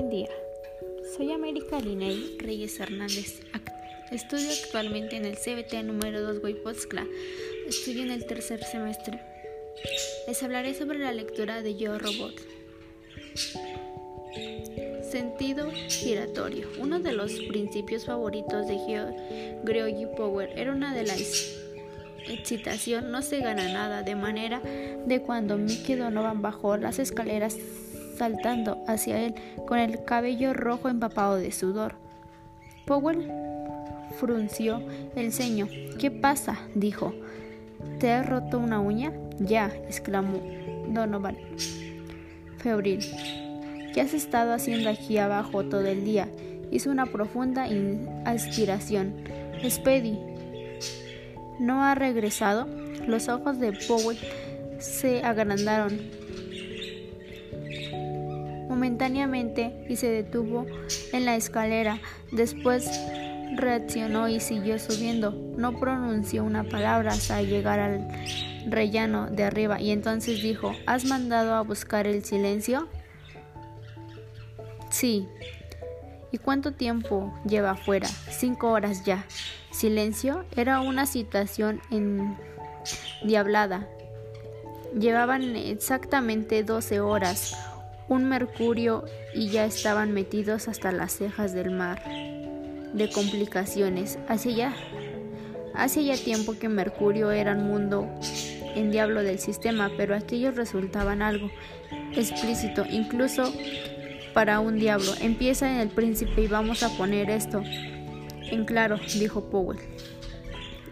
Buen día. Soy América Liney Reyes Hernández. Estudio actualmente en el CBT número 2 Huaypotzcla. Estudio en el tercer semestre. Les hablaré sobre la lectura de Yo Robot. Sentido giratorio. Uno de los principios favoritos de Georgi Power era una de las excitación no se gana nada, de manera de cuando Mickey Donovan bajó las escaleras saltando hacia él con el cabello rojo empapado de sudor. Powell frunció el ceño. ¿Qué pasa? dijo. ¿Te has roto una uña? Ya, exclamó Donovan. Febril. ¿Qué has estado haciendo aquí abajo todo el día? Hizo una profunda aspiración. Spedy, ¿no ha regresado? Los ojos de Powell se agrandaron momentáneamente y se detuvo en la escalera. Después reaccionó y siguió subiendo. No pronunció una palabra hasta llegar al rellano de arriba y entonces dijo, ¿Has mandado a buscar el silencio? Sí. ¿Y cuánto tiempo lleva afuera? Cinco horas ya. Silencio era una situación endiablada. Llevaban exactamente doce horas un mercurio y ya estaban metidos hasta las cejas del mar de complicaciones. Hace ya, hace ya tiempo que Mercurio era un mundo en diablo del sistema, pero aquellos resultaban algo explícito, incluso para un diablo. Empieza en el príncipe y vamos a poner esto en claro, dijo Powell.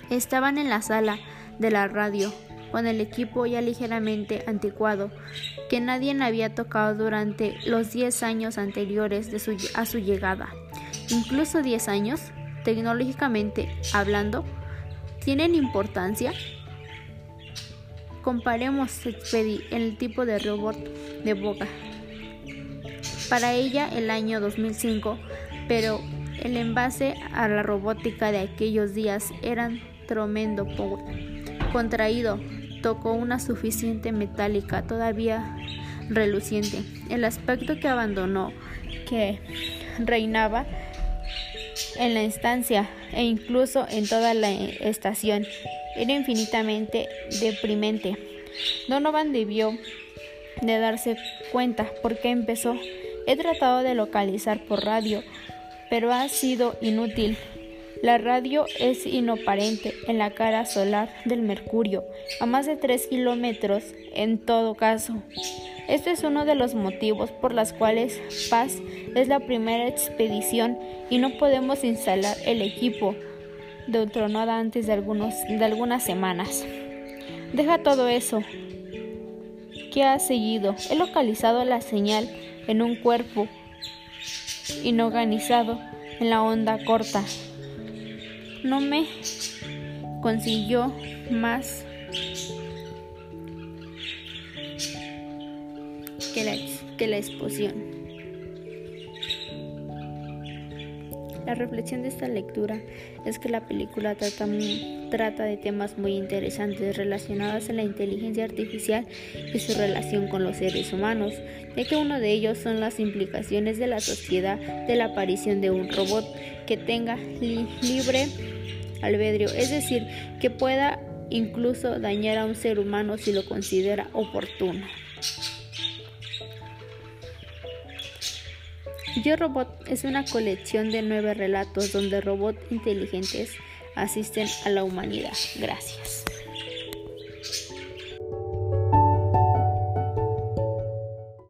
Estaban en la sala de la radio con el equipo ya ligeramente anticuado que nadie había tocado durante los 10 años anteriores a su llegada. Incluso 10 años, tecnológicamente hablando, tienen importancia. Comparemos el tipo de robot de Boga. Para ella el año 2005, pero el envase a la robótica de aquellos días eran tremendo contraído, tocó una suficiente metálica todavía reluciente. El aspecto que abandonó, que reinaba en la instancia e incluso en toda la estación, era infinitamente deprimente. Donovan debió de darse cuenta porque empezó. He tratado de localizar por radio, pero ha sido inútil. La radio es inoparente en la cara solar del Mercurio, a más de 3 kilómetros en todo caso. Este es uno de los motivos por los cuales Paz es la primera expedición y no podemos instalar el equipo de Ultronada antes de, de algunas semanas. Deja todo eso. ¿Qué ha seguido? He localizado la señal en un cuerpo inorganizado en la onda corta no me consiguió más que la, que la exposición. La reflexión de esta lectura es que la película trata, de temas muy interesantes relacionados a la inteligencia artificial y su relación con los seres humanos, ya que uno de ellos son las implicaciones de la sociedad de la aparición de un robot que tenga libre albedrío, es decir, que pueda incluso dañar a un ser humano si lo considera oportuno. Yo Robot es una colección de nueve relatos donde robots inteligentes asisten a la humanidad. Gracias.